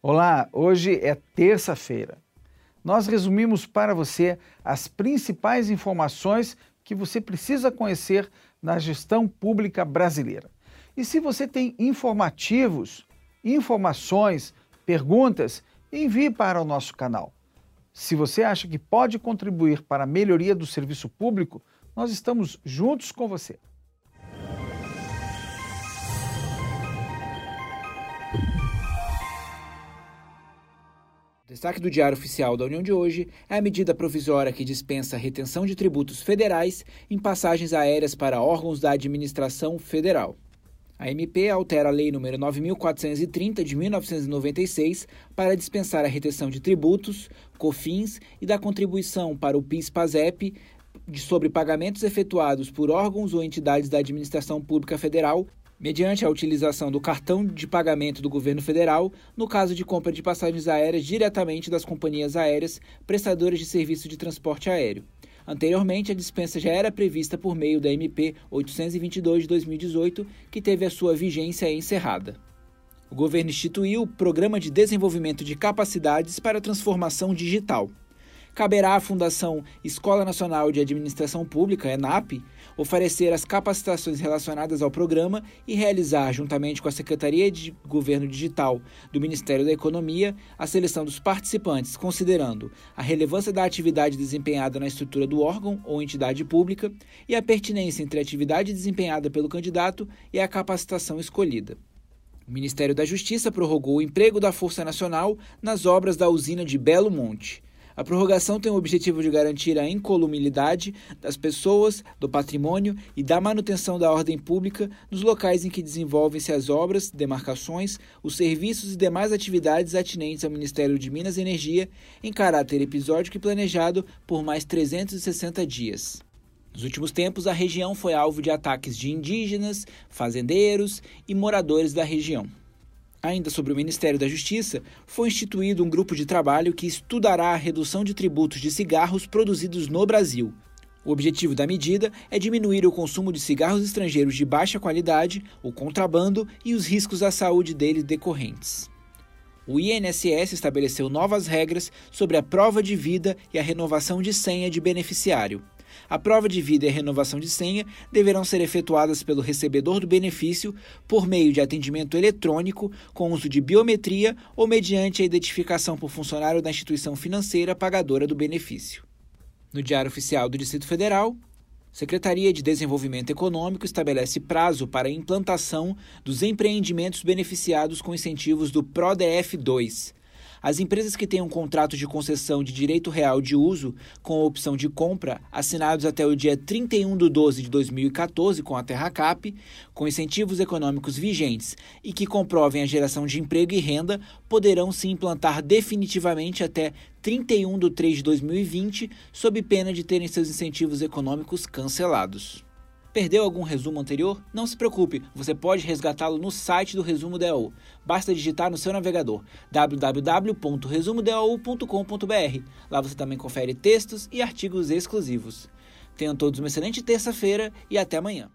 Olá, hoje é terça-feira. Nós resumimos para você as principais informações que você precisa conhecer na gestão pública brasileira. E se você tem informativos, informações, perguntas, envie para o nosso canal. Se você acha que pode contribuir para a melhoria do serviço público, nós estamos juntos com você. Destaque do Diário Oficial da União de hoje é a medida provisória que dispensa a retenção de tributos federais em passagens aéreas para órgãos da administração federal. A MP altera a Lei nº 9.430 de 1996 para dispensar a retenção de tributos, COFINS e da contribuição para o PIS/PASEP sobre pagamentos efetuados por órgãos ou entidades da administração pública federal mediante a utilização do cartão de pagamento do governo federal no caso de compra de passagens aéreas diretamente das companhias aéreas prestadoras de serviço de transporte aéreo. Anteriormente, a dispensa já era prevista por meio da MP 822 de 2018, que teve a sua vigência encerrada. O governo instituiu o Programa de Desenvolvimento de Capacidades para a Transformação Digital caberá à Fundação Escola Nacional de Administração Pública, ENAP, oferecer as capacitações relacionadas ao programa e realizar, juntamente com a Secretaria de Governo Digital do Ministério da Economia, a seleção dos participantes, considerando a relevância da atividade desempenhada na estrutura do órgão ou entidade pública e a pertinência entre a atividade desempenhada pelo candidato e a capacitação escolhida. O Ministério da Justiça prorrogou o emprego da Força Nacional nas obras da usina de Belo Monte. A prorrogação tem o objetivo de garantir a incolumidade das pessoas, do patrimônio e da manutenção da ordem pública nos locais em que desenvolvem-se as obras, demarcações, os serviços e demais atividades atinentes ao Ministério de Minas e Energia em caráter episódico e planejado por mais 360 dias. Nos últimos tempos, a região foi alvo de ataques de indígenas, fazendeiros e moradores da região. Ainda sobre o Ministério da Justiça, foi instituído um grupo de trabalho que estudará a redução de tributos de cigarros produzidos no Brasil. O objetivo da medida é diminuir o consumo de cigarros estrangeiros de baixa qualidade, o contrabando e os riscos à saúde deles decorrentes. O INSS estabeleceu novas regras sobre a prova de vida e a renovação de senha de beneficiário. A prova de vida e a renovação de senha deverão ser efetuadas pelo recebedor do benefício por meio de atendimento eletrônico com uso de biometria ou mediante a identificação por funcionário da instituição financeira pagadora do benefício. No Diário Oficial do Distrito Federal, Secretaria de Desenvolvimento Econômico estabelece prazo para a implantação dos empreendimentos beneficiados com incentivos do PRODEF 2, as empresas que têm um contrato de concessão de direito real de uso com opção de compra assinados até o dia 31 de 12 de 2014 com a Terracap, com incentivos econômicos vigentes e que comprovem a geração de emprego e renda, poderão se implantar definitivamente até 31 de 3 de 2020, sob pena de terem seus incentivos econômicos cancelados. Perdeu algum resumo anterior? Não se preocupe, você pode resgatá-lo no site do Resumo DAU. Basta digitar no seu navegador www.resumodau.com.br. Lá você também confere textos e artigos exclusivos. Tenham todos uma excelente terça-feira e até amanhã.